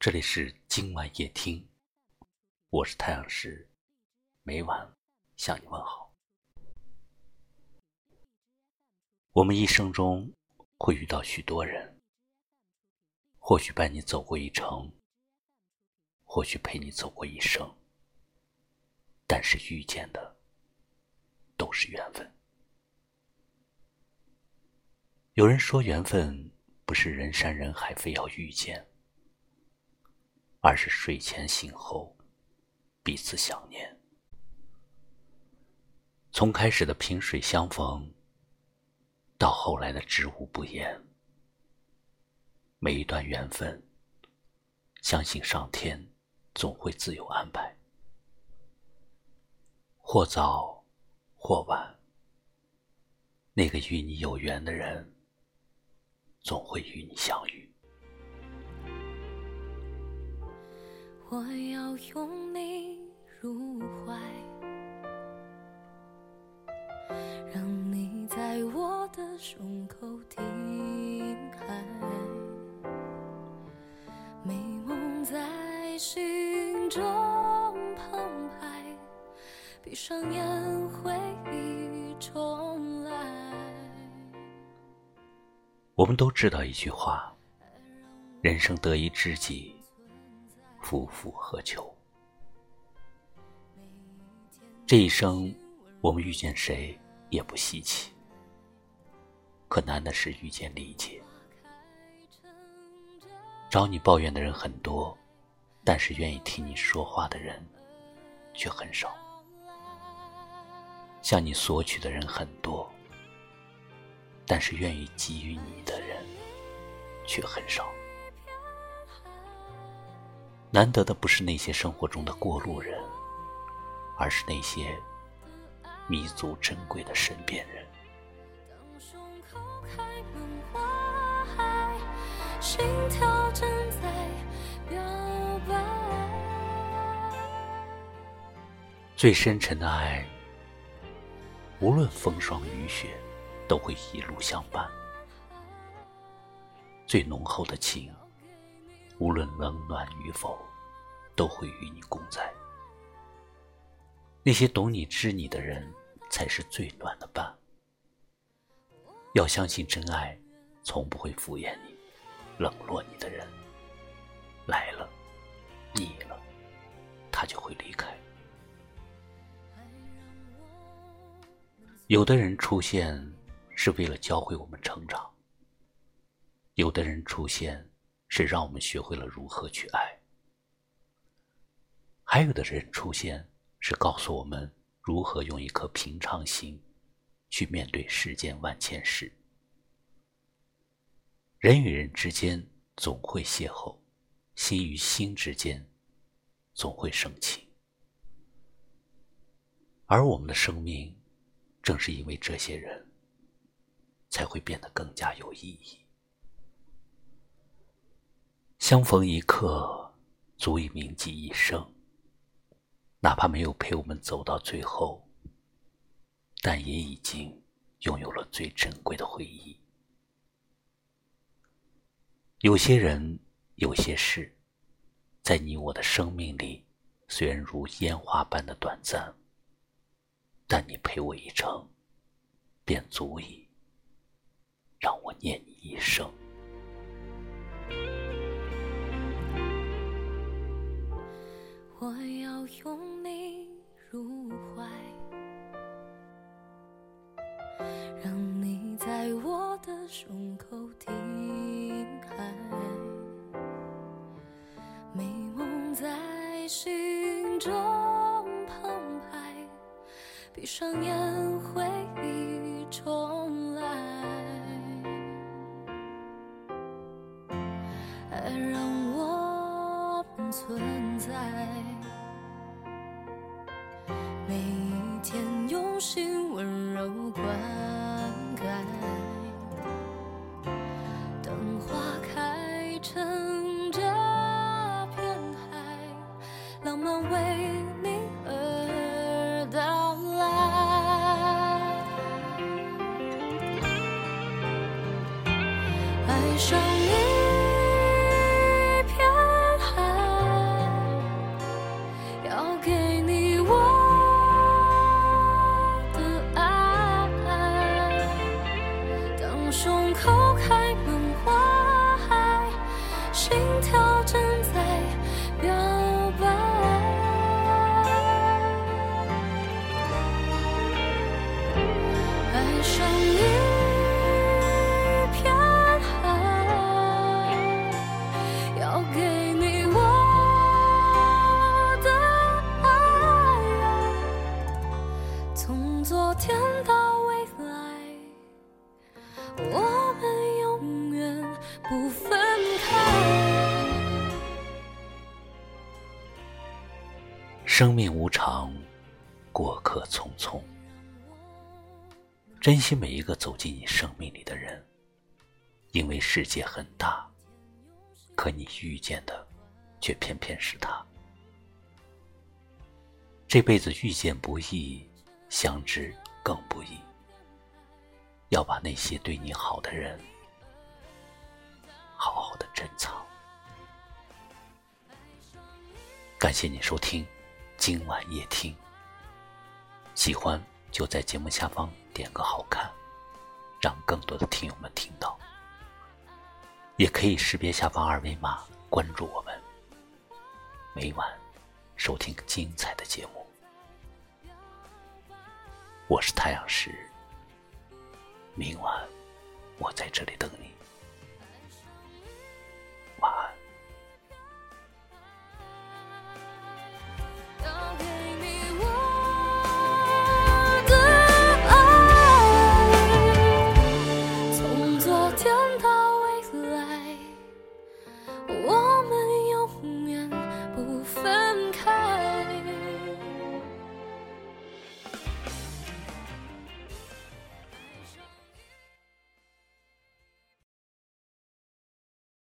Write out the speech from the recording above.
这里是今晚夜听，我是太阳石，每晚向你问好。我们一生中会遇到许多人，或许伴你走过一程，或许陪你走过一生，但是遇见的都是缘分。有人说，缘分不是人山人海非要遇见。而是睡前醒后，彼此想念。从开始的萍水相逢，到后来的知无不言，每一段缘分，相信上天总会自有安排，或早或晚，那个与你有缘的人，总会与你相遇。我要拥你入怀，让你在我的胸口停海，美梦在心中澎湃，闭上眼回忆重来。我们都知道一句话：人生得一知己。夫复何求？这一生，我们遇见谁也不稀奇。可难的是遇见理解。找你抱怨的人很多，但是愿意听你说话的人却很少。向你索取的人很多，但是愿意给予你的人却很少。难得的不是那些生活中的过路人，而是那些弥足珍贵的身边人。最深沉的爱，无论风霜雨雪，都会一路相伴；最浓厚的情。无论冷暖与否，都会与你共在。那些懂你、知你的人，才是最暖的伴。要相信真爱，从不会敷衍你、冷落你的人。来了，腻了，他就会离开。有的人出现，是为了教会我们成长；有的人出现。是让我们学会了如何去爱，还有的人出现是告诉我们如何用一颗平常心去面对世间万千事。人与人之间总会邂逅，心与心之间总会生情，而我们的生命正是因为这些人，才会变得更加有意义。相逢一刻，足以铭记一生。哪怕没有陪我们走到最后，但也已经拥有了最珍贵的回忆。有些人，有些事，在你我的生命里，虽然如烟花般的短暂，但你陪我一程，便足以让我念你一生。我要拥你入怀，让你在我的胸口停海，美梦在心中澎湃，闭上眼回忆中存在，每一天用。心温柔灌溉，等花开成这片海，浪漫为你而到来。爱上我们永远不分开生命无常过客匆匆。珍惜每一个走进你生命里的人因为世界很大可你遇见的却偏偏是他。这辈子遇见不易相知更不易。要把那些对你好的人，好好的珍藏。感谢你收听今晚夜听。喜欢就在节目下方点个好看，让更多的听友们听到。也可以识别下方二维码关注我们，每晚收听精彩的节目。我是太阳石，明晚我在这里等你。